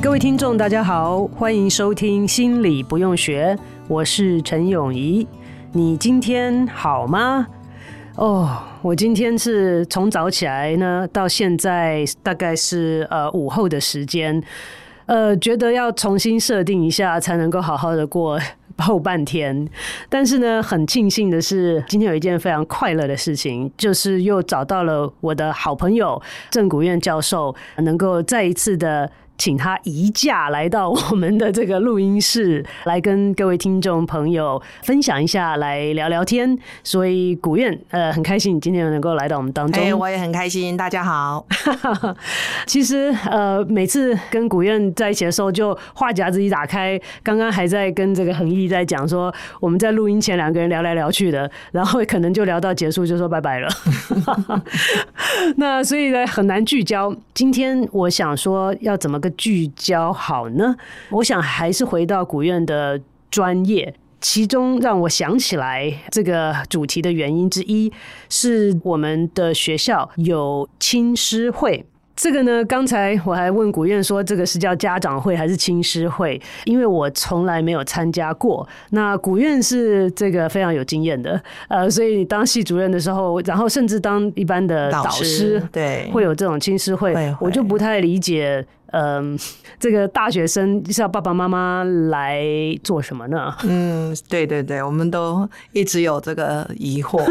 各位听众，大家好，欢迎收听《心理不用学》，我是陈永仪。你今天好吗？哦，我今天是从早起来呢，到现在大概是呃午后的时间，呃，觉得要重新设定一下，才能够好好的过后半天。但是呢，很庆幸的是，今天有一件非常快乐的事情，就是又找到了我的好朋友郑古院教授，能够再一次的。请他移驾来到我们的这个录音室，来跟各位听众朋友分享一下，来聊聊天。所以古燕，呃，很开心你今天能够来到我们当中。哎，我也很开心。大家好。其实，呃，每次跟古燕在一起的时候，就话匣子一打开，刚刚还在跟这个恒毅在讲说，我们在录音前两个人聊来聊去的，然后可能就聊到结束就说拜拜了。那所以呢，很难聚焦。今天我想说，要怎么个聚焦好呢？我想还是回到古院的专业，其中让我想起来这个主题的原因之一，是我们的学校有青师会。这个呢，刚才我还问古院说，这个是叫家长会还是青师会？因为我从来没有参加过。那古院是这个非常有经验的，呃，所以你当系主任的时候，然后甚至当一般的导师，导师对，会有这种青师会，会会我就不太理解。嗯，这个大学生是要爸爸妈妈来做什么呢？嗯，对对对，我们都一直有这个疑惑。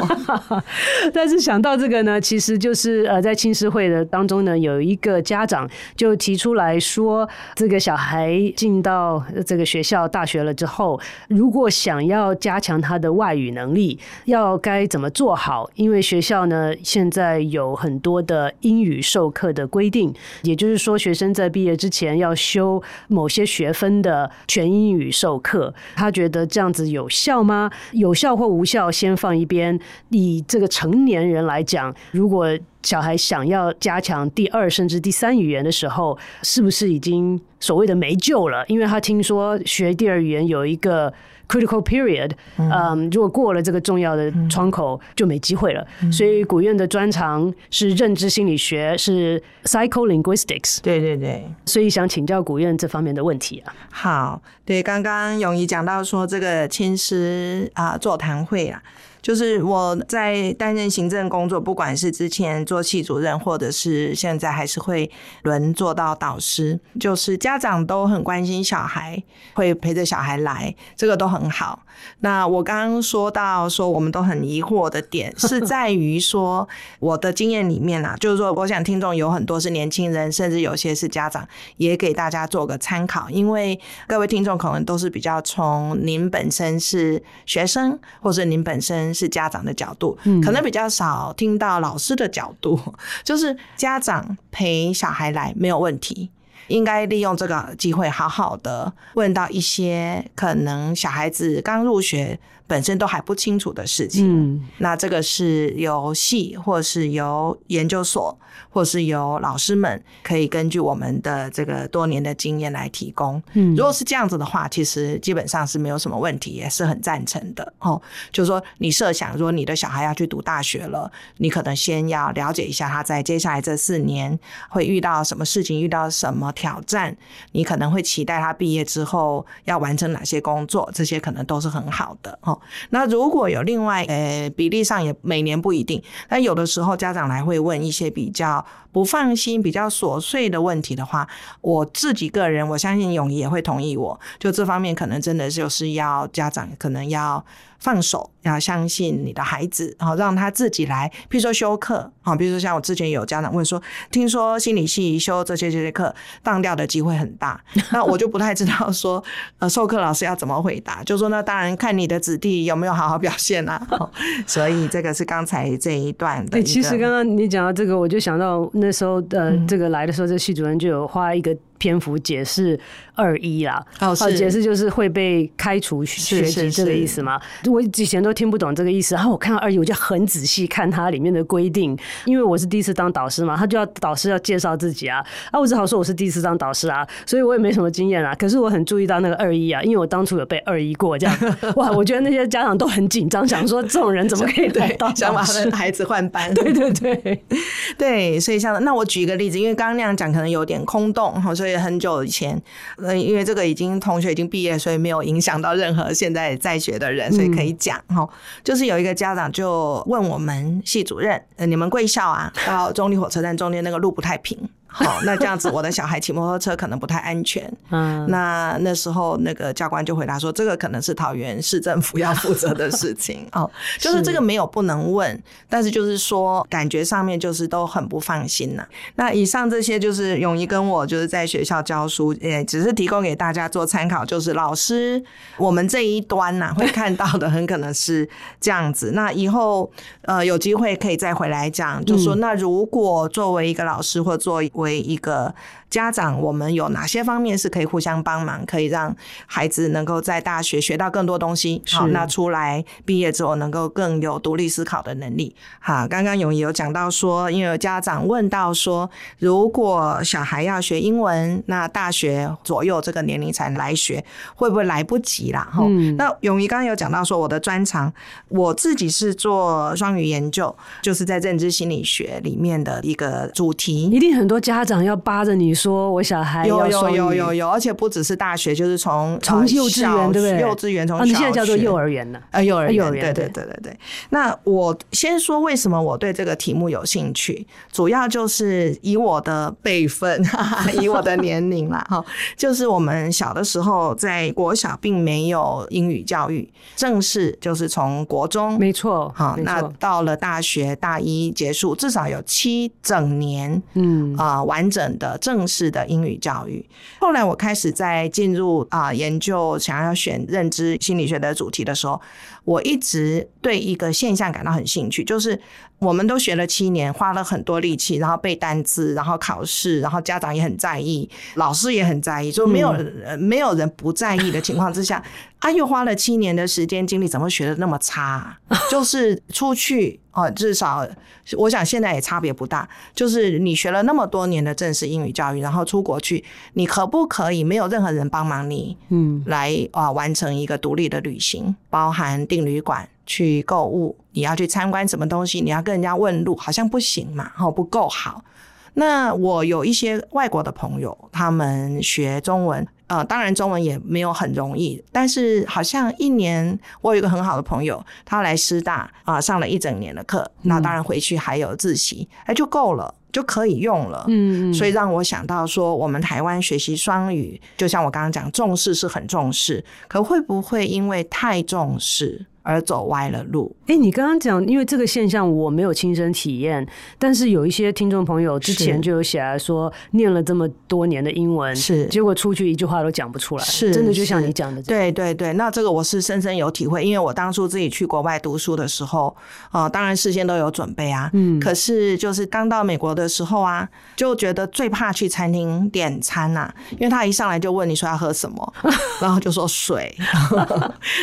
但是想到这个呢，其实就是呃，在青师会的当中呢，有一个家长就提出来说，这个小孩进到这个学校大学了之后，如果想要加强他的外语能力，要该怎么做好？因为学校呢，现在有很多的英语授课的规定，也就是说，学生在毕业之前要修某些学分的全英语授课，他觉得这样子有效吗？有效或无效，先放一边。以这个成年人来讲，如果小孩想要加强第二甚至第三语言的时候，是不是已经所谓的没救了？因为他听说学第二语言有一个。Critical period，嗯，嗯，如果过了这个重要的窗口，就没机会了。嗯、所以古院的专长是认知心理学，是 psycholinguistics。对对对，所以想请教古院这方面的问题啊。好，对，刚刚永怡讲到说这个亲师啊座谈会啊。就是我在担任行政工作，不管是之前做系主任，或者是现在还是会轮做到导师，就是家长都很关心小孩，会陪着小孩来，这个都很好。那我刚刚说到说我们都很疑惑的点，是在于说我的经验里面啊，就是说我想听众有很多是年轻人，甚至有些是家长，也给大家做个参考，因为各位听众可能都是比较从您本身是学生，或者您本身。是家长的角度，可能比较少听到老师的角度。就是家长陪小孩来没有问题，应该利用这个机会好好的问到一些可能小孩子刚入学本身都还不清楚的事情。嗯那这个是由系或是由研究所。或是由老师们可以根据我们的这个多年的经验来提供。嗯，如果是这样子的话，其实基本上是没有什么问题，也是很赞成的哦。就是说，你设想，如果你的小孩要去读大学了，你可能先要了解一下他在接下来这四年会遇到什么事情，遇到什么挑战，你可能会期待他毕业之后要完成哪些工作，这些可能都是很好的哦。那如果有另外，呃，比例上也每年不一定，但有的时候家长来会问一些比较。不放心、比较琐碎的问题的话，我自己个人，我相信永怡也会同意我。就这方面，可能真的就是要家长可能要放手，要相信你的孩子，然后让他自己来，譬如说修课，啊，比如说像我之前有家长问说，听说心理系修这些这些课当掉的机会很大，那我就不太知道说，呃，授课老师要怎么回答，就说那当然看你的子弟有没有好好表现啊，所以这个是刚才这一段的。其实刚刚你讲到这个，我就想到那时候呃，这个来的时候，这系主任就有花一个。篇幅解释二一啦，哦，解释就是会被开除学籍这个意思吗？我以前都听不懂这个意思，然后我看到二一，我就很仔细看它里面的规定，因为我是第一次当导师嘛，他就要导师要介绍自己啊，啊，我只好说我是第一次当导师啊，所以我也没什么经验啊。可是我很注意到那个二一啊，因为我当初有被二一过这样，哇，我觉得那些家长都很紧张，想说这种人怎么可以 对想把孩子换班？对对对对，所以像那我举一个例子，因为刚刚那样讲可能有点空洞，所以。所以很久以前，嗯，因为这个已经同学已经毕业，所以没有影响到任何现在在学的人，所以可以讲哈。嗯、就是有一个家长就问我们系主任：“呃，你们贵校啊，到中立火车站中间那个路不太平。”好，那这样子，我的小孩骑摩托车可能不太安全。嗯，那那时候那个教官就回答说，这个可能是桃园市政府要负责的事情。哦，就是这个没有不能问，但是就是说感觉上面就是都很不放心呐。那以上这些就是永仪跟我就是在学校教书，也只是提供给大家做参考。就是老师，我们这一端呐会看到的很可能是这样子。那以后呃有机会可以再回来讲，就说那如果作为一个老师或作为为一个家长，我们有哪些方面是可以互相帮忙，可以让孩子能够在大学学到更多东西？好，那出来毕业之后能够更有独立思考的能力。好，刚刚永怡有讲到说，因为有家长问到说，如果小孩要学英文，那大学左右这个年龄才来学，会不会来不及啦？哈、嗯，那永怡刚刚有讲到说，我的专长，我自己是做双语研究，就是在认知心理学里面的一个主题，一定很多。家长要扒着你说，我小孩有有有有有，而且不只是大学，就是从从幼稚园对不对？幼稚园从、啊、你现在叫做幼儿园呢啊，幼儿园，幼儿园对对对对对。那我先说为什么我对这个题目有兴趣，主要就是以我的辈分，以我的年龄啦哈，就是我们小的时候在国小并没有英语教育，正式就是从国中没错好，那到了大学大一结束，至少有七整年，嗯啊。完整的正式的英语教育。后来我开始在进入啊研究，想要选认知心理学的主题的时候，我一直对一个现象感到很兴趣，就是我们都学了七年，花了很多力气，然后背单词，然后考试，然后家长也很在意，老师也很在意，就没有、嗯、没有人不在意的情况之下，啊，又花了七年的时间精力，怎么会学的那么差啊？就是出去。哦，至少我想现在也差别不大。就是你学了那么多年的正式英语教育，然后出国去，你可不可以没有任何人帮忙你，嗯，来啊完成一个独立的旅行，包含订旅馆、去购物，你要去参观什么东西，你要跟人家问路，好像不行嘛，哦，不够好。那我有一些外国的朋友，他们学中文，呃，当然中文也没有很容易，但是好像一年，我有一个很好的朋友，他来师大啊、呃，上了一整年的课，那当然回去还有自习，哎、嗯，就够了，就可以用了。嗯，所以让我想到说，我们台湾学习双语，就像我刚刚讲，重视是很重视，可会不会因为太重视？而走歪了路。哎、欸，你刚刚讲，因为这个现象我没有亲身体验，但是有一些听众朋友之前就有写来说，念了这么多年的英文，是结果出去一句话都讲不出来，是真的就像你讲的。对对对，那这个我是深深有体会，因为我当初自己去国外读书的时候，啊、呃，当然事先都有准备啊，嗯，可是就是刚到美国的时候啊，就觉得最怕去餐厅点餐呐、啊，因为他一上来就问你说要喝什么，然后就说水。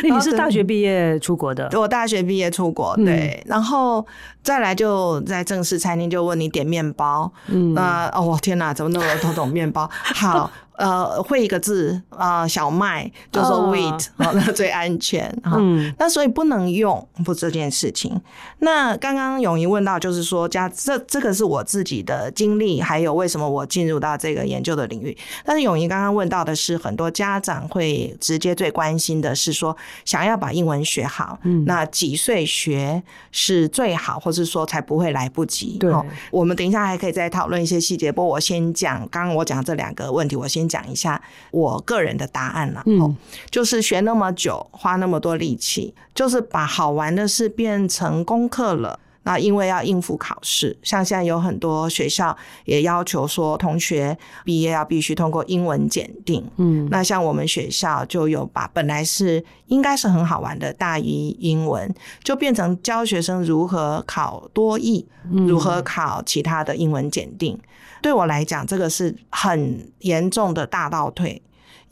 你是大学毕业出？出国的，我大学毕业出国，对，嗯、然后再来就在正式餐厅就问你点面包，嗯，那哦天哪，怎么那么多种面包？好。呃，会一个字啊、呃，小麦就说 wheat，好、oh. 那 最安全哈。嗯，那所以不能用不这件事情。那刚刚永怡问到，就是说家这这个是我自己的经历，还有为什么我进入到这个研究的领域。但是永怡刚刚问到的是，很多家长会直接最关心的是说，想要把英文学好，嗯，那几岁学是最好，或是说才不会来不及？对，我们等一下还可以再讨论一些细节。不过我先讲，刚刚我讲这两个问题，我先。先讲一下我个人的答案了。嗯，就是学那么久，花那么多力气，就是把好玩的事变成功课了。那因为要应付考试，像现在有很多学校也要求说，同学毕业要必须通过英文检定。嗯，那像我们学校就有把本来是应该是很好玩的大一英文，就变成教学生如何考多益，如何考其他的英文检定。对我来讲，这个是很严重的大倒退。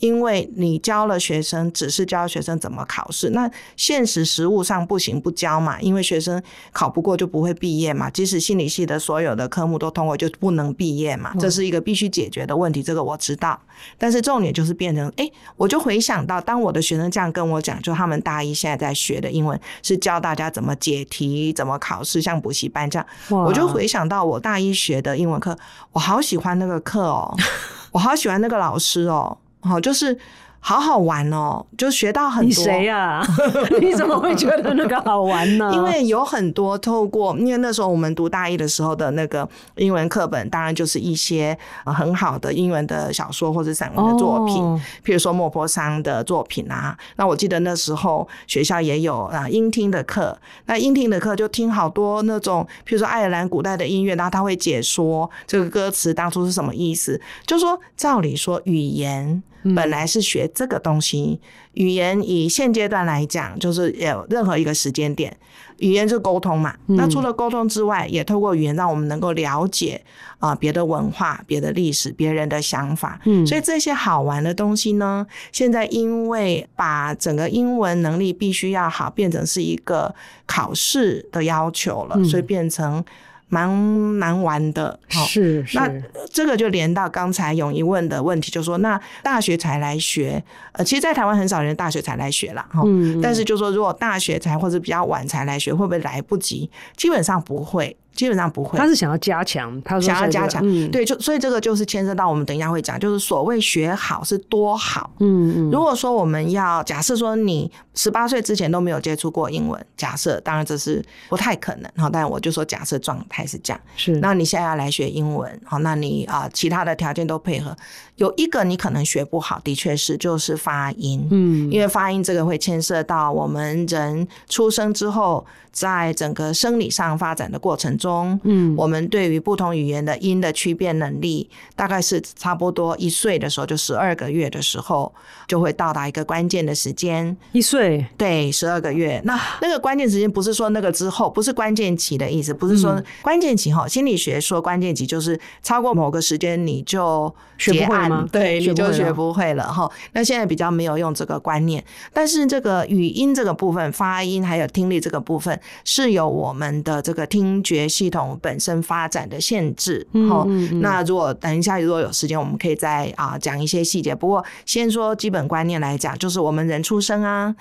因为你教了学生，只是教学生怎么考试，那现实实务上不行不教嘛，因为学生考不过就不会毕业嘛。即使心理系的所有的科目都通过，就不能毕业嘛，这是一个必须解决的问题。这个我知道，但是重点就是变成，哎，我就回想到，当我的学生这样跟我讲，就他们大一现在在学的英文是教大家怎么解题、怎么考试，像补习班这样，我就回想到我大一学的英文课，我好喜欢那个课哦，我好喜欢那个老师哦。好，就是好好玩哦，就学到很多。你谁呀？你怎么会觉得那个好玩呢？因为有很多透过，因为那时候我们读大一的时候的那个英文课本，当然就是一些很好的英文的小说或者散文的作品，哦、譬如说莫泊桑的作品啊。那我记得那时候学校也有啊英听的课，那英听的课就听好多那种，譬如说爱尔兰古代的音乐，然后他会解说这个歌词当初是什么意思。就说照理说语言。本来是学这个东西，语言以现阶段来讲，就是有任何一个时间点，语言是沟通嘛。那除了沟通之外，也透过语言让我们能够了解啊别的文化、别的历史、别人的想法。嗯，所以这些好玩的东西呢，现在因为把整个英文能力必须要好，变成是一个考试的要求了，所以变成。蛮难玩的，是是。那这个就连到刚才永一问的问题，就说那大学才来学，呃，其实，在台湾很少人大学才来学了，哈。嗯。但是，就说如果大学才或者比较晚才来学，会不会来不及？基本上不会。基本上不会，他是想要加强，他说想要加强，嗯、对，就所以这个就是牵涉到我们等一下会讲，就是所谓学好是多好，嗯嗯。如果说我们要假设说你十八岁之前都没有接触过英文，假设当然这是不太可能哈，但我就说假设状态是这样，是。那你现在要来学英文，好，那你啊其他的条件都配合，有一个你可能学不好，的确是就是发音，嗯，因为发音这个会牵涉到我们人出生之后。在整个生理上发展的过程中，嗯，我们对于不同语言的音的区辨能力，大概是差不多一岁的时候，就十二个月的时候，就会到达一个关键的时间。一岁，对，十二个月。那那个关键时间不是说那个之后，不是关键期的意思，不是说关键期哈。心理学说关键期就是超过某个时间你就学不会吗？对，你就学不会了哈。那现在比较没有用这个观念，但是这个语音这个部分，发音还有听力这个部分。是有我们的这个听觉系统本身发展的限制，好，那如果等一下如果有时间，我们可以再啊讲一些细节。不过先说基本观念来讲，就是我们人出生啊，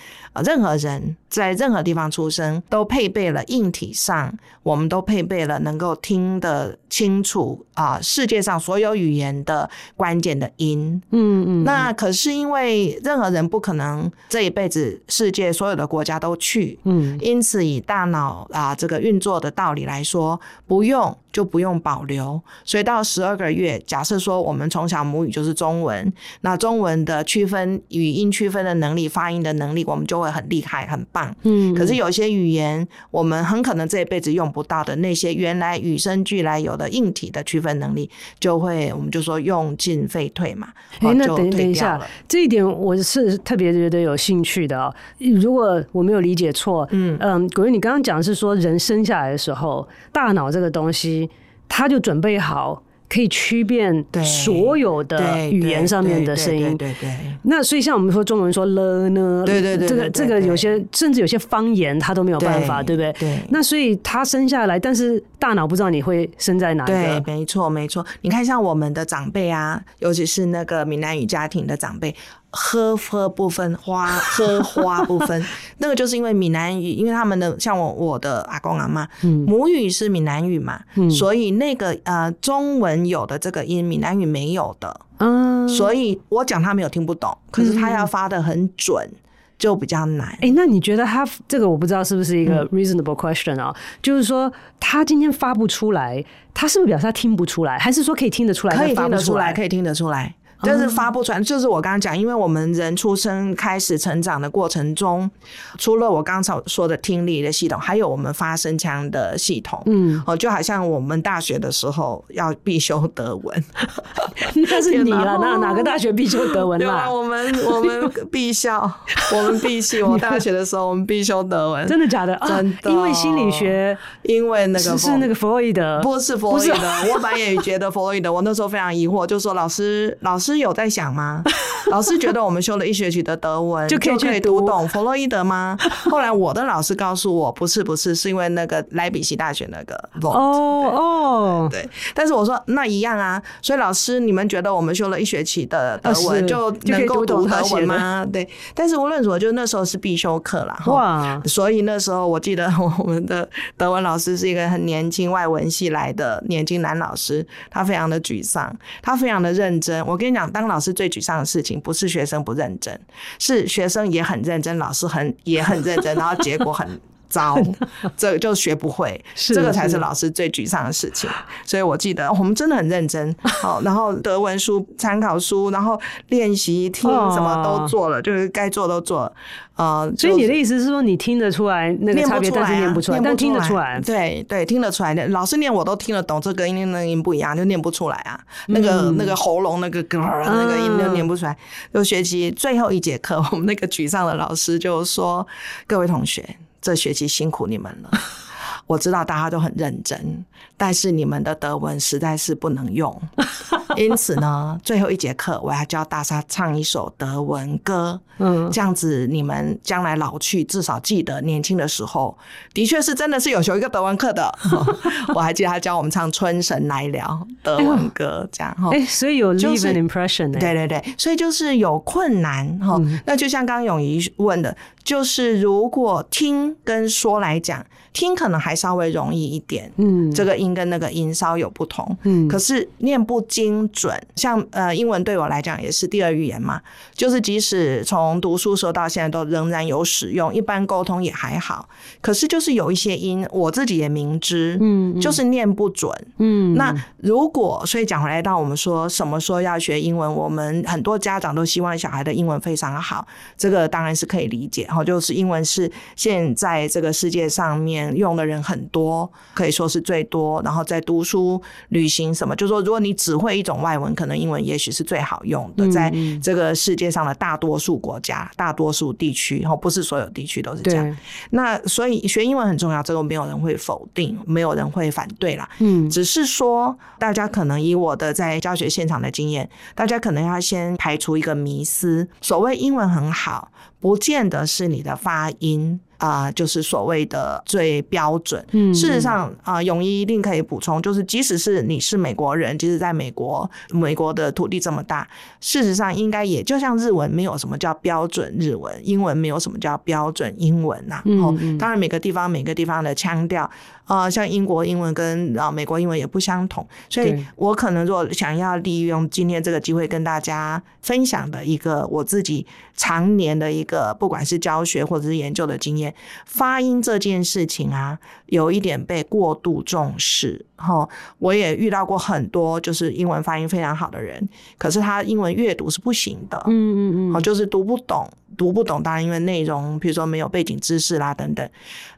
任何人在任何地方出生都配备了硬体上，我们都配备了能够听得清楚啊世界上所有语言的关键的音。嗯嗯。那可是因为任何人不可能这一辈子世界所有的国家都去，嗯，因此以大脑啊，这个运作的道理来说，不用。就不用保留，所以到十二个月，假设说我们从小母语就是中文，那中文的区分语音区分的能力、发音的能力，我们就会很厉害、很棒。嗯，可是有些语言，我们很可能这一辈子用不到的那些原来与生俱来有的硬体的区分能力，就会我们就说用进废退嘛。哎、欸，那等等一下，这一点我是特别觉得有兴趣的哦。如果我没有理解错，嗯嗯，葛薇，你刚刚讲的是说人生下来的时候，大脑这个东西。它就准备好可以区辨所有的语言上面的声音，对对。那所以像我们说中文说了呢，对对对，这个这个有些甚至有些方言他都没有办法，对不对？对。那所以他生下来，但是大脑不知道你会生在哪里。对，没错没错。你看像我们的长辈啊，尤其是那个闽南语家庭的长辈。呵呵不分花，喝花不分，那个就是因为闽南语，因为他们的像我我的阿公阿妈，母语是闽南语嘛，嗯、所以那个呃中文有的这个音，闽南语没有的，嗯，所以我讲他没有听不懂，可是他要发的很准，嗯、就比较难。哎、欸，那你觉得他这个我不知道是不是一个 reasonable question 啊、就是说他今天发不出来，他是不是表示他听不出来，还是说可以听得出来？可以听得出来，可以听得出来。但是发不出来。就是我刚刚讲，因为我们人出生开始成长的过程中，除了我刚才说的听力的系统，还有我们发声腔的系统。嗯，哦，就好像我们大学的时候要必修德文，那是你了，那哪个大学必修德文啦？我们我们必校，我们必系。我大学的时候，我们必修德文。真的假的？真的，因为心理学，因为那个是那个弗洛伊德，不是弗洛伊德。我本来也觉得弗洛伊德，我那时候非常疑惑，就说老师，老师有在想吗？老师觉得我们修了一学期的德文 就可以可以读懂弗洛伊德吗？后来我的老师告诉我，不是不是，是因为那个莱比锡大学那个哦哦。对，但是我说那一样啊，所以老师你们觉得我们修了一学期的德文就能够读德文吗？对，但是无论如何，就那时候是必修课啦哇，所以那时候我记得我们的德文老师是一个很年轻外文系来的年轻男老师，他非常的沮丧，他非常的认真。我跟你讲，当老师最沮丧的事情，不是学生不认真，是学生也很认真，老师很也很认真，然后结果很糟，这就学不会，这个才是老师最沮丧的事情。所以我记得我们真的很认真，好，然后德文书、参考书，然后练习听什么都做了，就是该做都做了。呃，所以你的意思是说，你听得出来那个差别，但是念不出来，但听得出来。对对，听得出来的。老师念我都听得懂，这个音那个音不一样，就念不出来啊。那个那个喉咙那个咯那个音就念不出来。就学期最后一节课，我们那个沮丧的老师就说：“各位同学，这学期辛苦你们了。”我知道大家都很认真，但是你们的德文实在是不能用，因此呢，最后一节课我要教大家唱一首德文歌，嗯，这样子你们将来老去至少记得年轻的时候，的确是真的是有修一个德文课的，我还记得他教我们唱《春神来了》德文歌，这样哈，哎，所以有 leave an impression，对对对，所以就是有困难哈，那就像刚刚咏仪问的，就是如果听跟说来讲。听可能还稍微容易一点，嗯，这个音跟那个音稍有不同，嗯，可是念不精准，像呃英文对我来讲也是第二语言嘛，就是即使从读书时候到现在都仍然有使用，一般沟通也还好，可是就是有一些音我自己也明知，嗯，就是念不准，嗯，那如果所以讲回来到我们说什么时候要学英文，我们很多家长都希望小孩的英文非常好，这个当然是可以理解，哈，就是英文是现在这个世界上面。用的人很多，可以说是最多。然后在读书、旅行什么，就是说，如果你只会一种外文，可能英文也许是最好用的。在这个世界上的大多数国家、大多数地区，然后不是所有地区都是这样。那所以学英文很重要，这个没有人会否定，没有人会反对啦。嗯，只是说大家可能以我的在教学现场的经验，大家可能要先排除一个迷思：所谓英文很好，不见得是你的发音。啊、呃，就是所谓的最标准。嗯，事实上啊，泳衣一定可以补充，就是即使是你是美国人，即使在美国，美国的土地这么大，事实上应该也就像日文没有什么叫标准日文，英文没有什么叫标准英文呐、啊。嗯，嗯，当然每个地方每个地方的腔调。啊、呃，像英国英文跟啊美国英文也不相同，所以我可能如果想要利用今天这个机会跟大家分享的一个我自己常年的一个不管是教学或者是研究的经验，发音这件事情啊，有一点被过度重视。哈，我也遇到过很多就是英文发音非常好的人，可是他英文阅读是不行的。嗯嗯嗯，就是读不懂，读不懂。当然因为内容，比如说没有背景知识啦等等。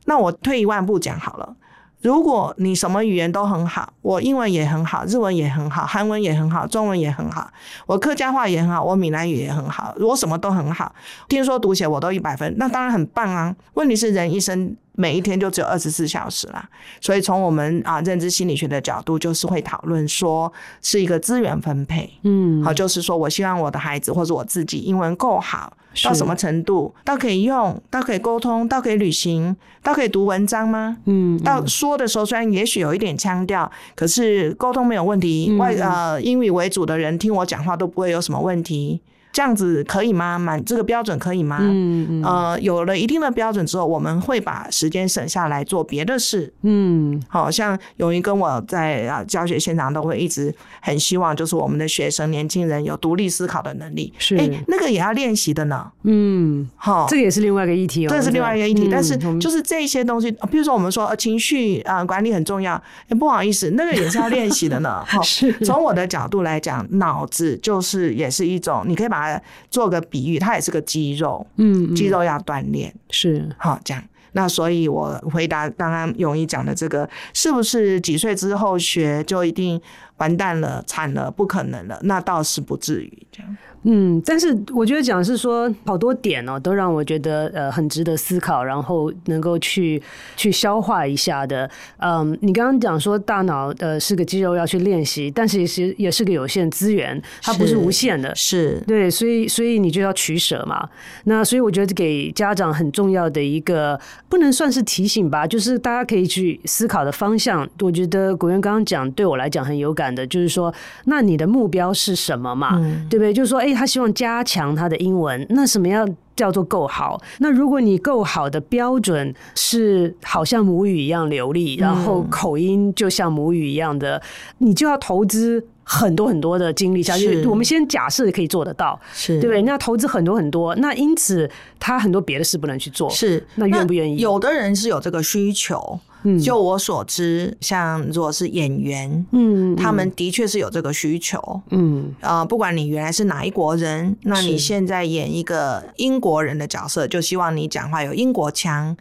那我退一万步讲好了。如果你什么语言都很好，我英文也很好，日文也很好，韩文也很好，中文也很好，我客家话也很好，我闽南语也很好，我什么都很好，听说读写我都一百分，那当然很棒啊。问题是人一生每一天就只有二十四小时啦，所以从我们啊认知心理学的角度，就是会讨论说是一个资源分配，嗯，好，就是说我希望我的孩子或者我自己英文够好。到什么程度？到可以用，到可以沟通，到可以旅行，到可以读文章吗？嗯，到说的时候虽然也许有一点腔调，可是沟通没有问题。外呃英语为主的人听我讲话都不会有什么问题。这样子可以吗？满这个标准可以吗？嗯嗯。呃，有了一定的标准之后，我们会把时间省下来做别的事。嗯，好像勇于跟我在啊教学现场都会一直很希望，就是我们的学生年轻人有独立思考的能力。是，哎，那个也要练习的呢。嗯，好，这个也是另外一个议题哦。这是另外一个议题，但是就是这些东西，比如说我们说情绪啊管理很重要，不好意思，那个也是要练习的呢。好，从我的角度来讲，脑子就是也是一种，你可以把它做个比喻，它也是个肌肉。嗯，肌肉要锻炼，是好这样。那所以，我回答刚刚永一讲的这个，是不是几岁之后学就一定完蛋了、惨了、不可能了？那倒是不至于这样。嗯，但是我觉得讲是说好多点哦，都让我觉得呃很值得思考，然后能够去去消化一下的。嗯，你刚刚讲说大脑呃是个肌肉要去练习，但是也是也是个有限资源，它不是无限的，是，是对，所以所以你就要取舍嘛。那所以我觉得给家长很重要的一个不能算是提醒吧，就是大家可以去思考的方向。我觉得国元刚刚讲对我来讲很有感的，就是说，那你的目标是什么嘛？嗯、对不对？就是说，哎。他希望加强他的英文，那什么样叫做够好？那如果你够好的标准是好像母语一样流利，然后口音就像母语一样的，你就要投资很多很多的精力下去。我们先假设可以做得到，是对不对？那投资很多很多，那因此他很多别的事不能去做，是那愿不愿意？有的人是有这个需求。就我所知，像如果是演员，嗯，他们的确是有这个需求，嗯，呃，不管你原来是哪一国人，那你现在演一个英国人的角色，就希望你讲话有英国腔。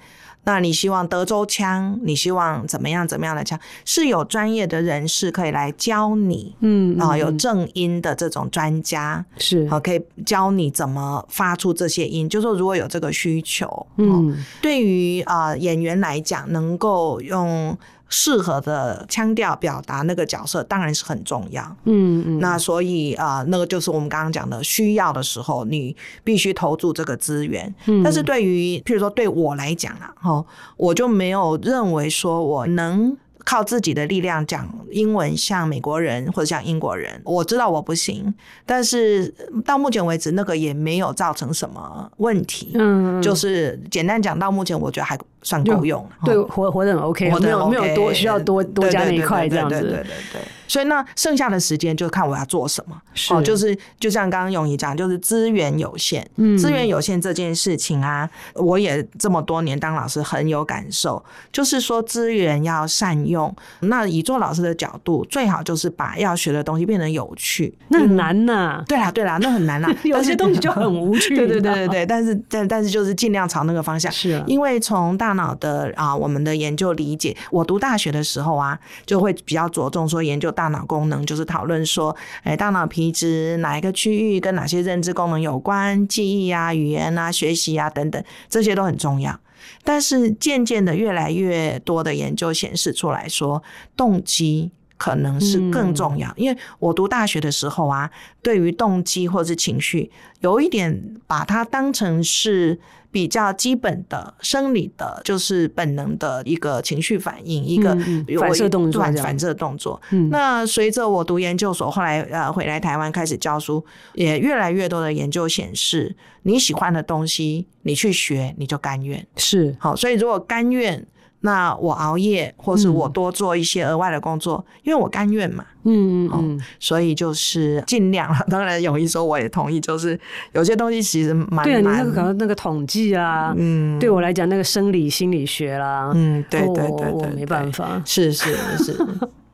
那你希望德州腔？你希望怎么样？怎么样的腔？是有专业的人士可以来教你，嗯，啊，有正音的这种专家是啊，可以教你怎么发出这些音。就是说如果有这个需求，嗯，对于啊演员来讲，能够用。适合的腔调表达那个角色当然是很重要，嗯嗯，那所以啊、呃，那个就是我们刚刚讲的，需要的时候你必须投注这个资源。嗯，但是对于譬如说对我来讲啊，哈，我就没有认为说我能。靠自己的力量讲英文像美国人或者像英国人，我知道我不行，但是到目前为止那个也没有造成什么问题。嗯，就是简单讲，到目前我觉得还算够用。对，活活得很 OK，没有没有多需要多多加那一块这样子。对对对对。所以那剩下的时间就看我要做什么。哦，就是就像刚刚永仪讲，就是资源有限。嗯，资源有限这件事情啊，我也这么多年当老师很有感受，就是说资源要善用。那以做老师的角度，最好就是把要学的东西变得有趣。那很难呐、啊。对啦对啦，那很难啦。有些东西就很无趣。对对对对 对。但是但但是就是尽量朝那个方向。是啊。因为从大脑的啊，我们的研究理解，我读大学的时候啊，就会比较着重说研究大。大脑功能就是讨论说，哎，大脑皮质哪一个区域跟哪些认知功能有关，记忆啊、语言啊、学习啊等等，这些都很重要。但是渐渐的，越来越多的研究显示出来说，动机可能是更重要。因为我读大学的时候啊，对于动机或是情绪，有一点把它当成是。比较基本的生理的，就是本能的一个情绪反应，一个反射动作，反射动作。那随着我读研究所，后来呃回来台湾开始教书，也越来越多的研究显示，你喜欢的东西，你去学，你就甘愿。是好，所以如果甘愿。那我熬夜，或是我多做一些额外的工作，嗯、因为我甘愿嘛。嗯嗯嗯，所以就是尽量。当然，有一说我也同意，就是有些东西其实蛮难。对啊，你那个可能那个统计啊，嗯，对我来讲那个生理心理学啦，嗯，对对对，对，我没办法。是是是。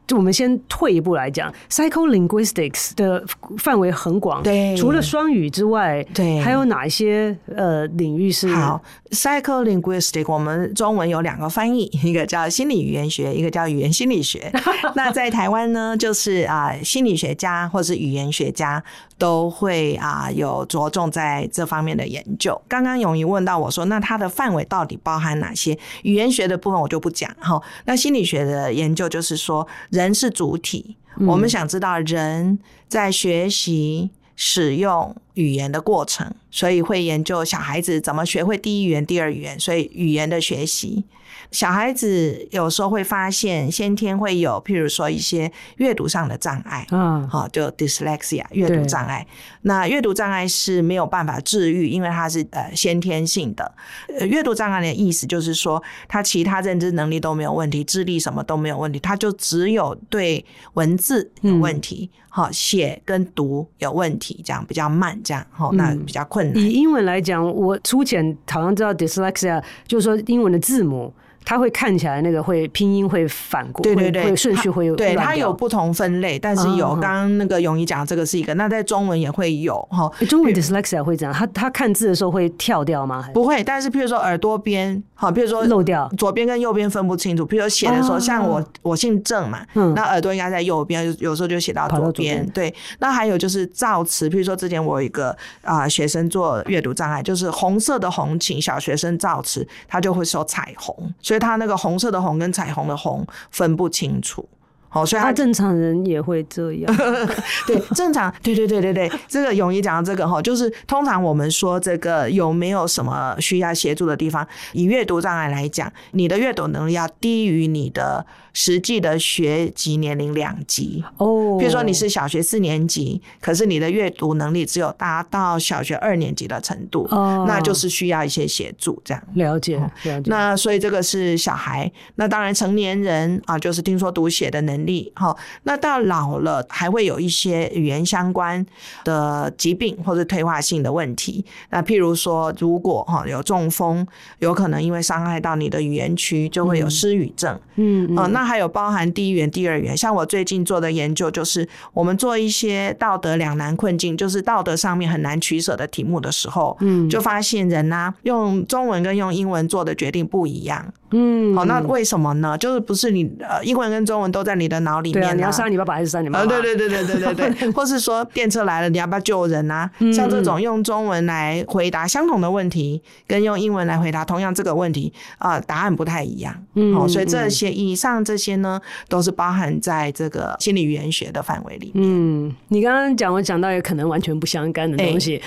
是就我们先退一步来讲，psycholinguistics 的范围很广，对，除了双语之外，对，还有哪一些呃领域是？好，psycholinguistics 我们中文有两个翻译，一个叫心理语言学，一个叫语言心理学。那在台湾呢，就是啊，心理学家或是语言学家都会啊有着重在这方面的研究。刚刚永仪问到我说，那它的范围到底包含哪些？语言学的部分我就不讲哈。那心理学的研究就是说。人是主体，我们想知道人在学习、使用、语言的过程，所以会研究小孩子怎么学会第一语言、第二语言，所以语言的学习。小孩子有时候会发现先天会有，譬如说一些阅读上的障碍，嗯，好，就 dyslexia 阅读障碍。那阅读障碍是没有办法治愈，因为它是呃先天性的。呃，阅读障碍的意思就是说，他其他认知能力都没有问题，智力什么都没有问题，他就只有对文字有问题，好，写跟读有问题，这样比较慢，好，那比较困难。以英文来讲，我粗浅好像知道 dyslexia，就是说英文的字母。它会看起来那个会拼音会反过，对对对，会顺序会有，对，它有不同分类，但是有刚刚那个咏仪讲这个是一个，那在中文也会有哈。中文 dyslexia 会这样，他他看字的时候会跳掉吗？不会，但是譬如说耳朵边，好，譬如说漏掉，左边跟右边分不清楚。譬如说写的时候，像我我姓郑嘛，那耳朵应该在右边，有时候就写到左边。对，那还有就是造词，譬如说之前我有一个啊学生做阅读障碍，就是红色的红请，小学生造词，他就会说彩虹，所以它那个红色的红跟彩虹的红分不清楚。好，所以他正常人也会这样。对，正常，对对对对对，这个永怡讲的这个哈，就是通常我们说这个有没有什么需要协助的地方？以阅读障碍来讲，你的阅读能力要低于你的实际的学级年龄两级哦。比如说你是小学四年级，可是你的阅读能力只有达到小学二年级的程度，哦，那就是需要一些协助这样。了解，了解。那所以这个是小孩，那当然成年人啊，就是听说读写的能力。力好，那到老了还会有一些语言相关的疾病或者退化性的问题。那譬如说，如果哈有中风，有可能因为伤害到你的语言区，就会有失语症。嗯，嗯，那还有包含第一语言、第二语言。像我最近做的研究，就是我们做一些道德两难困境，就是道德上面很难取舍的题目的时候，嗯，就发现人呢用中文跟用英文做的决定不一样。嗯，好，那为什么呢？就是不是你呃，英文跟中文都在你的脑里面。对啊，你要杀你爸爸还是杀你妈妈？对对对对对对对，或是说电车来了，你要不要救人啊？像这种用中文来回答相同的问题，跟用英文来回答同样这个问题啊，答案不太一样。嗯，好，所以这些以上这些呢，都是包含在这个心理语言学的范围里面。嗯，你刚刚讲我讲到也可能完全不相干的东西，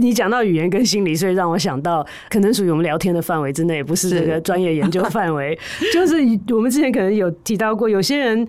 你讲到语言跟心理，所以让我想到可能属于我们聊天的范围之内，不是这个专业研究。就范围 就是我们之前可能有提到过，有些人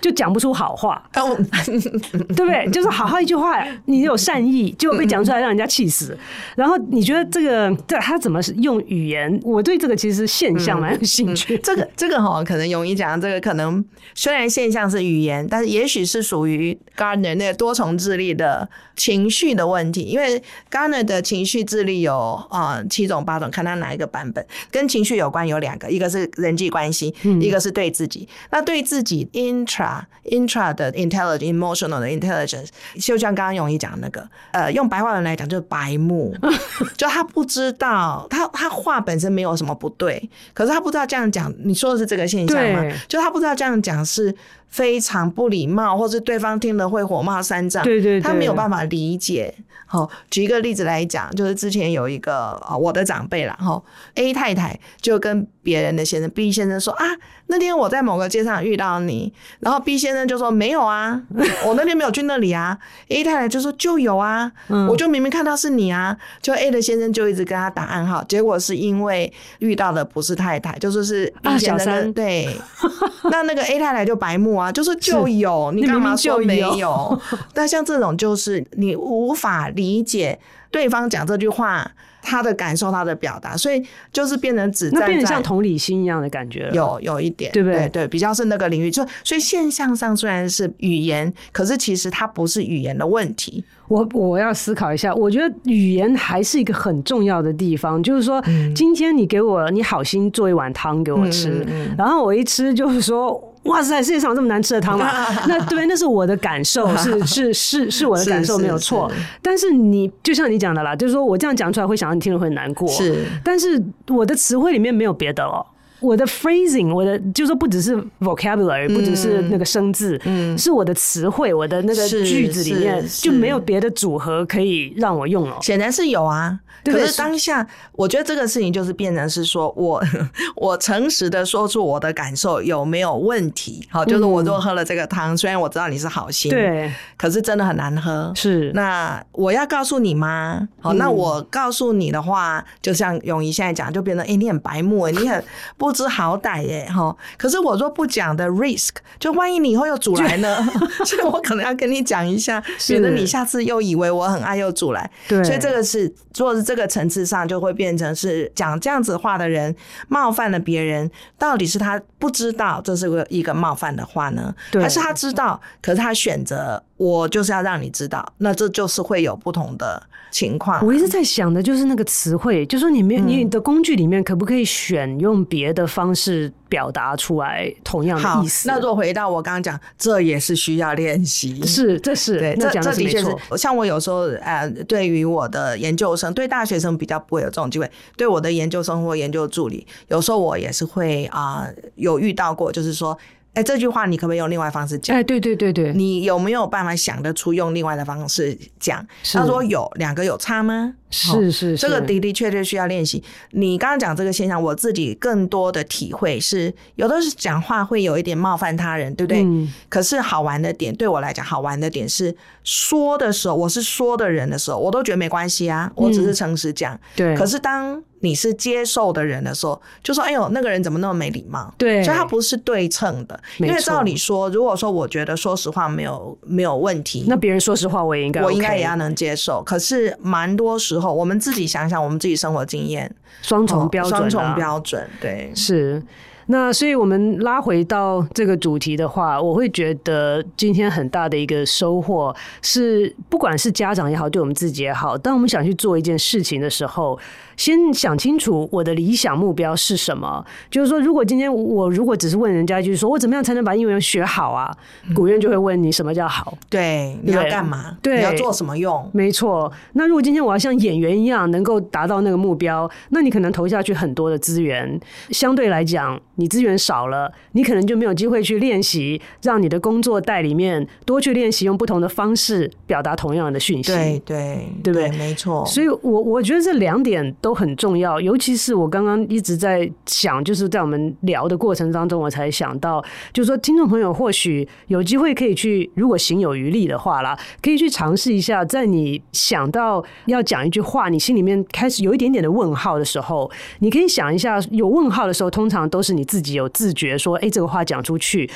就讲不出好话，对不对？就是好好一句话，你有善意就被讲出来，让人家气死。然后你觉得这个，这他怎么用语言？我对这个其实现象蛮有兴趣。这个这个哈，可能容易讲这个，可能虽然现象是语言，但是也许是属于 Gardner 那个多重智力的情绪的问题。因为 Gardner 的情绪智力有啊七种八种，看他哪一个版本跟情绪有关，有两个，一个。是人际关系，一个是对自己。嗯、那对自己，intra intra 的 intelligence emotional 的 intelligence，就像刚刚永仪讲那个，呃，用白话文来讲就是白目，就他不知道，他他话本身没有什么不对，可是他不知道这样讲，你说的是这个现象吗？就他不知道这样讲是。非常不礼貌，或是对方听了会火冒三丈，对对对，他没有办法理解。好，举一个例子来讲，就是之前有一个啊，我的长辈啦，哈，A 太太就跟别人的先生 B 先生说啊，那天我在某个街上遇到你，然后 B 先生就说没有啊，我那天没有去那里啊。A 太太就说就有啊，我就明明看到是你啊，就 A 的先生就一直跟他打暗号，结果是因为遇到的不是太太，就说是 B 先生，对，那那个 A 太太就白目。啊，就是就有，你干嘛说没有？但像这种，就是你无法理解对方讲这句话，他的感受，他的表达，所以就是变成只在变成像同理心一样的感觉，有有一点，对不对？对，对，比较是那个领域。就所以现象上虽然是语言，可是其实它不是语言的问题。我我要思考一下，我觉得语言还是一个很重要的地方。就是说，今天你给我你好心做一碗汤给我吃，然后我一吃就是说。哇塞！世界上有这么难吃的汤吗？那对，那是我的感受，是是是是我的感受，没有错。但是你就像你讲的啦，就是说我这样讲出来会想到你听了会难过，是。但是我的词汇里面没有别的了。我的 phrasing，我的就是说不只是 vocabulary，不只是那个生字，嗯，是我的词汇，我的那个句子里面就没有别的组合可以让我用了。显然是有啊，对可是当下我觉得这个事情就是变成是说我 我诚实的说出我的感受有没有问题？好，就是我如果喝了这个汤，虽然我知道你是好心，对，可是真的很难喝。是，那我要告诉你吗？好，那我告诉你的话，就像永怡现在讲，就变成哎，你很白目哎，你很 不知好歹耶哈。可是我若不讲的 risk，就万一你以后又煮来呢？所以我可能要跟你讲一下，免得你下次又以为我很爱又煮来。对，所以这个是，做是这个层次上，就会变成是讲这样子话的人冒犯了别人，到底是他不知道这是个一个冒犯的话呢，还是他知道，可是他选择我就是要让你知道，那这就是会有不同的情况。我一直在想的就是那个词汇，就是说你没有你的工具里面可不可以选用别的方式表达出来同样的意思？那如果回到我刚刚讲，这也是需要练习。是，这是对，这这的确是。像我有时候呃，对于我的研究生，对大学生比较不会有这种机会，对我的研究生或研究助理，有时候我也是会啊、呃，有遇到过，就是说。哎，这句话你可不可以用另外方式讲？哎，对对对对，你有没有办法想得出用另外的方式讲？他说有，两个有差吗？是是是，这个的的确确需要练习。你刚刚讲这个现象，我自己更多的体会是，有的是讲话会有一点冒犯他人，对不对？嗯。可是好玩的点，对我来讲，好玩的点是说的时候，我是说的人的时候，我都觉得没关系啊，我只是诚实讲。对。可是当你是接受的人的时候，就说：“哎呦，那个人怎么那么没礼貌？”对，所以他不是对称的。因为照理说，如果说我觉得说实话没有没有问题，那别人说实话我也应该，我应该也要能接受。可是蛮多时候，我们自己想想，我们自己生活经验，双重标准，双重标准，对，是。那所以，我们拉回到这个主题的话，我会觉得今天很大的一个收获是，不管是家长也好，对我们自己也好，当我们想去做一件事情的时候，先想清楚我的理想目标是什么。就是说，如果今天我如果只是问人家，一句说我怎么样才能把英文学好啊？古院就会问你什么叫好？对，你要干嘛？对，你要做什么用？没错。那如果今天我要像演员一样能够达到那个目标，那你可能投下去很多的资源，相对来讲。你资源少了，你可能就没有机会去练习，让你的工作带里面多去练习，用不同的方式表达同样的讯息。对对，对不对？没错。所以我，我我觉得这两点都都很重要，尤其是我刚刚一直在想，就是在我们聊的过程当中，我才想到，就是说，听众朋友或许有机会可以去，如果行有余力的话啦，可以去尝试一下，在你想到要讲一句话，你心里面开始有一点点的问号的时候，你可以想一下，有问号的时候，通常都是你。自己有自觉说，哎，这个话讲出去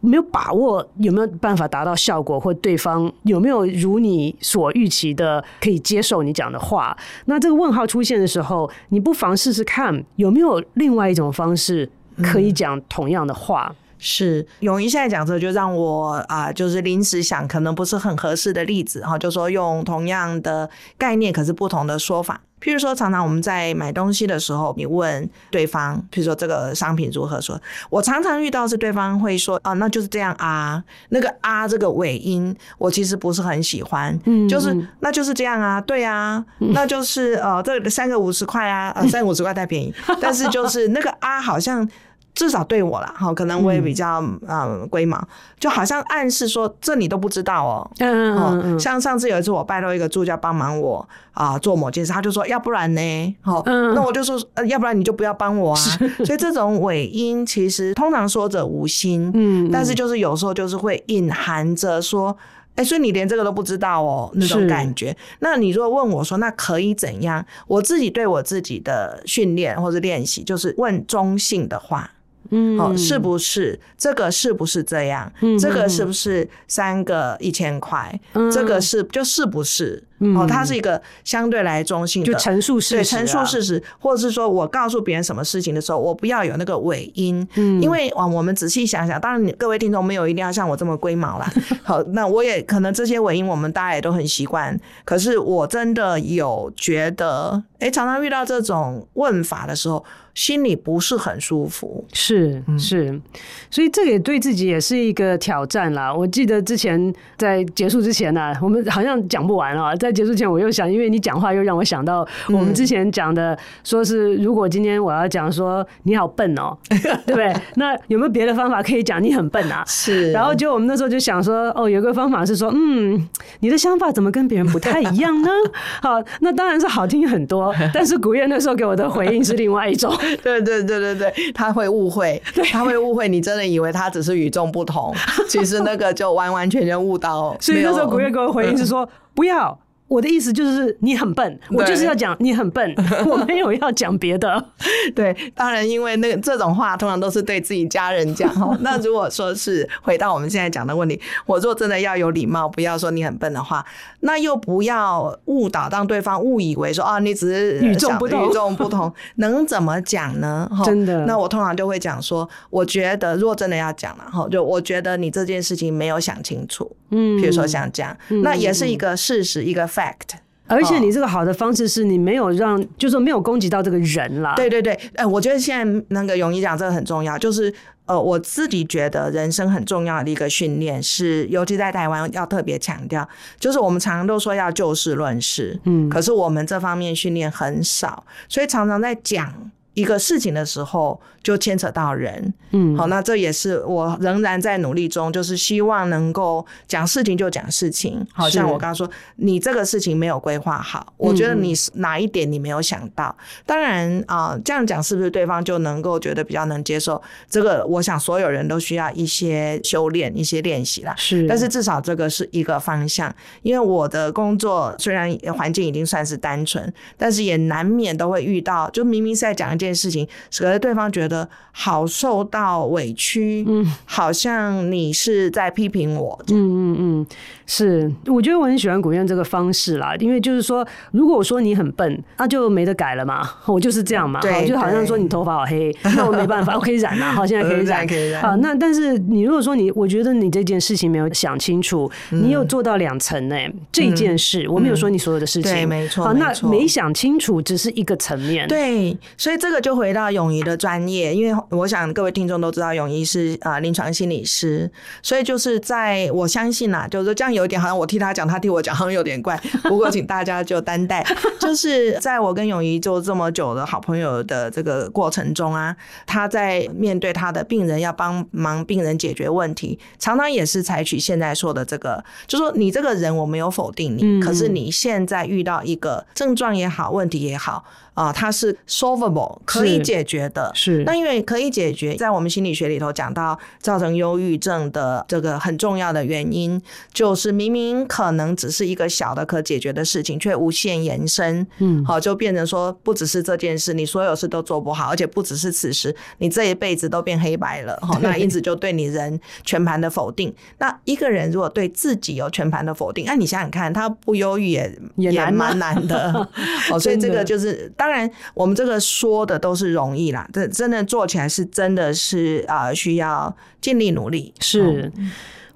没有把握，有没有办法达到效果，或对方有没有如你所预期的可以接受你讲的话？那这个问号出现的时候，你不妨试试看有没有另外一种方式可以讲同样的话。嗯、是咏仪现在讲这，就让我啊、呃，就是临时想，可能不是很合适的例子哈，就说用同样的概念，可是不同的说法。譬如说，常常我们在买东西的时候，你问对方，譬如说这个商品如何说，我常常遇到是对方会说，啊，那就是这样啊，那个啊这个尾音，我其实不是很喜欢，嗯，就是那就是这样啊，对啊，那就是呃，这三个五十块啊，呃，三个五十块太便宜，但是就是那个啊，好像。至少对我啦，哈，可能我也比较嗯龟毛，就好像暗示说，这你都不知道哦。嗯嗯嗯。像上次有一次我拜托一个助教帮忙我啊做某件事，他就说要不然呢？好，那我就说要不然你就不要帮我啊。所以这种尾音其实通常说者无心，嗯，但是就是有时候就是会隐含着说，哎，所以你连这个都不知道哦，那种感觉。那你如果问我说那可以怎样？我自己对我自己的训练或者练习，就是问中性的话。嗯，哦，是不是这个？是不是这样？嗯，这个是不是三个一千块？嗯，这个是就是不是？哦，它是一个相对来中性的，就陈述事实，啊，对，陈述事实，或者是说我告诉别人什么事情的时候，我不要有那个尾音，嗯，因为啊，我们仔细想想，当然你各位听众没有一定要像我这么龟毛啦。好，那我也可能这些尾音我们大家也都很习惯，可是我真的有觉得，哎，常常遇到这种问法的时候。心里不是很舒服，是是，所以这也对自己也是一个挑战啦。我记得之前在结束之前呢、啊，我们好像讲不完啊，在在结束前，我又想，因为你讲话又让我想到我们之前讲的，说是如果今天我要讲说你好笨哦，对不对？那有没有别的方法可以讲你很笨啊？是。然后就我们那时候就想说，哦，有个方法是说，嗯，你的想法怎么跟别人不太一样呢？好，那当然是好听很多，但是古月那时候给我的回应是另外一种。对对对对对，他会误会，他会误会，你真的以为他只是与众不同，其实那个就完完全全误导。所以那时候古月给我回应是说，不要。我的意思就是你很笨，我就是要讲你很笨，我没有要讲别的。对，当然，因为那个这种话通常都是对自己家人讲。那如果说是回到我们现在讲的问题，我若真的要有礼貌，不要说你很笨的话，那又不要误导，让对方误以为说啊，你只是与众不同，与众不同，能怎么讲呢？真的。那我通常就会讲说，我觉得如果真的要讲了哈，就我觉得你这件事情没有想清楚。嗯，比如说像这样，那也是一个事实，一个 fact。而且你这个好的方式是你没有让，就是说没有攻击到这个人啦。对对对，哎，我觉得现在那个永仪讲这个很重要，就是呃，我自己觉得人生很重要的一个训练是，尤其在台湾要特别强调，就是我们常常都说要就事论事，嗯，可是我们这方面训练很少，所以常常在讲一个事情的时候。就牵扯到人，嗯，好，那这也是我仍然在努力中，就是希望能够讲事情就讲事情。好像我刚刚说，你这个事情没有规划好，我觉得你哪一点你没有想到？当然啊，这样讲是不是对方就能够觉得比较能接受？这个我想所有人都需要一些修炼、一些练习啦。是，但是至少这个是一个方向。因为我的工作虽然环境已经算是单纯，但是也难免都会遇到，就明明是在讲一件事情，可是对方觉得。的好受到委屈，嗯，好像你是在批评我，嗯嗯嗯，是，我觉得我很喜欢古院这个方式啦，因为就是说，如果我说你很笨，那就没得改了嘛，我就是这样嘛，对，就好像说你头发好黑，那我没办法，我可以染啊，好，现在可以染，可以染，好，那但是你如果说你，我觉得你这件事情没有想清楚，你有做到两层呢，这件事我没有说你所有的事情，对，没错，好，那没想清楚只是一个层面，对，所以这个就回到泳仪的专业。因为我想各位听众都知道，永仪是啊临床心理师，所以就是在我相信啊，就是这样有一点好像我替他讲，他替我讲，好像有点怪。不过请大家就担待，就是在我跟永仪做这么久的好朋友的这个过程中啊，他在面对他的病人要帮忙病人解决问题，常常也是采取现在说的这个，就说你这个人我没有否定你，可是你现在遇到一个症状也好，问题也好。啊，它是 solvable 可以解决的，是。那因为可以解决，在我们心理学里头讲到，造成忧郁症的这个很重要的原因，就是明明可能只是一个小的可解决的事情，却无限延伸。嗯，好，就变成说，不只是这件事，你所有事都做不好，而且不只是此时，你这一辈子都变黑白了。好，那因此就对你人全盘的否定。那一个人如果对自己有全盘的否定，那你想想看，他不忧郁也也蛮难的。哦，所以这个就是。当然，我们这个说的都是容易啦，这真的做起来是真的是啊，需要尽力努力。是。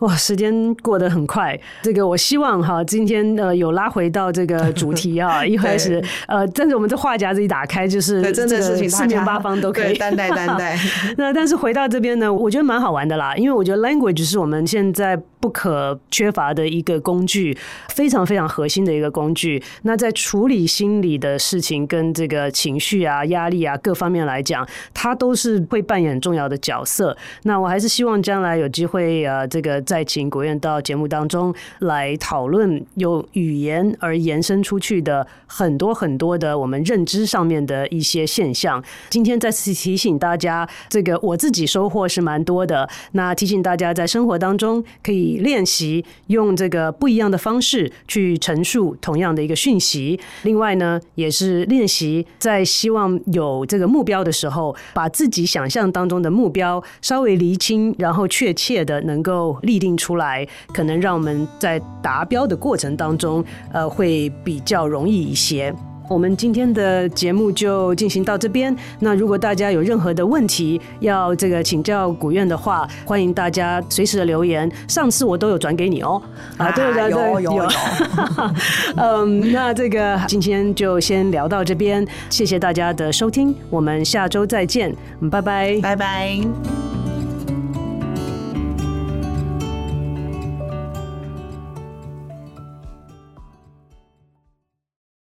哇，时间过得很快。这个我希望哈，今天呃有拉回到这个主题啊，一开始呃，但是我们这话匣子一打开，就是真的是四面八方都可以担待担待。那但是回到这边呢，我觉得蛮好玩的啦，因为我觉得 language 是我们现在不可缺乏的一个工具，非常非常核心的一个工具。那在处理心理的事情跟这个情绪啊、压力啊各方面来讲，它都是会扮演很重要的角色。那我还是希望将来有机会呃，这个。再请国院到节目当中来讨论，由语言而延伸出去的很多很多的我们认知上面的一些现象。今天再次提醒大家，这个我自己收获是蛮多的。那提醒大家在生活当中可以练习用这个不一样的方式去陈述同样的一个讯息。另外呢，也是练习在希望有这个目标的时候，把自己想象当中的目标稍微厘清，然后确切的能够立定出来，可能让我们在达标的过程当中，呃，会比较容易一些。我们今天的节目就进行到这边。那如果大家有任何的问题要这个请教古院的话，欢迎大家随时的留言。上次我都有转给你哦。啊，对对对，有有有。嗯，那这个今天就先聊到这边，谢谢大家的收听，我们下周再见，拜拜，拜拜。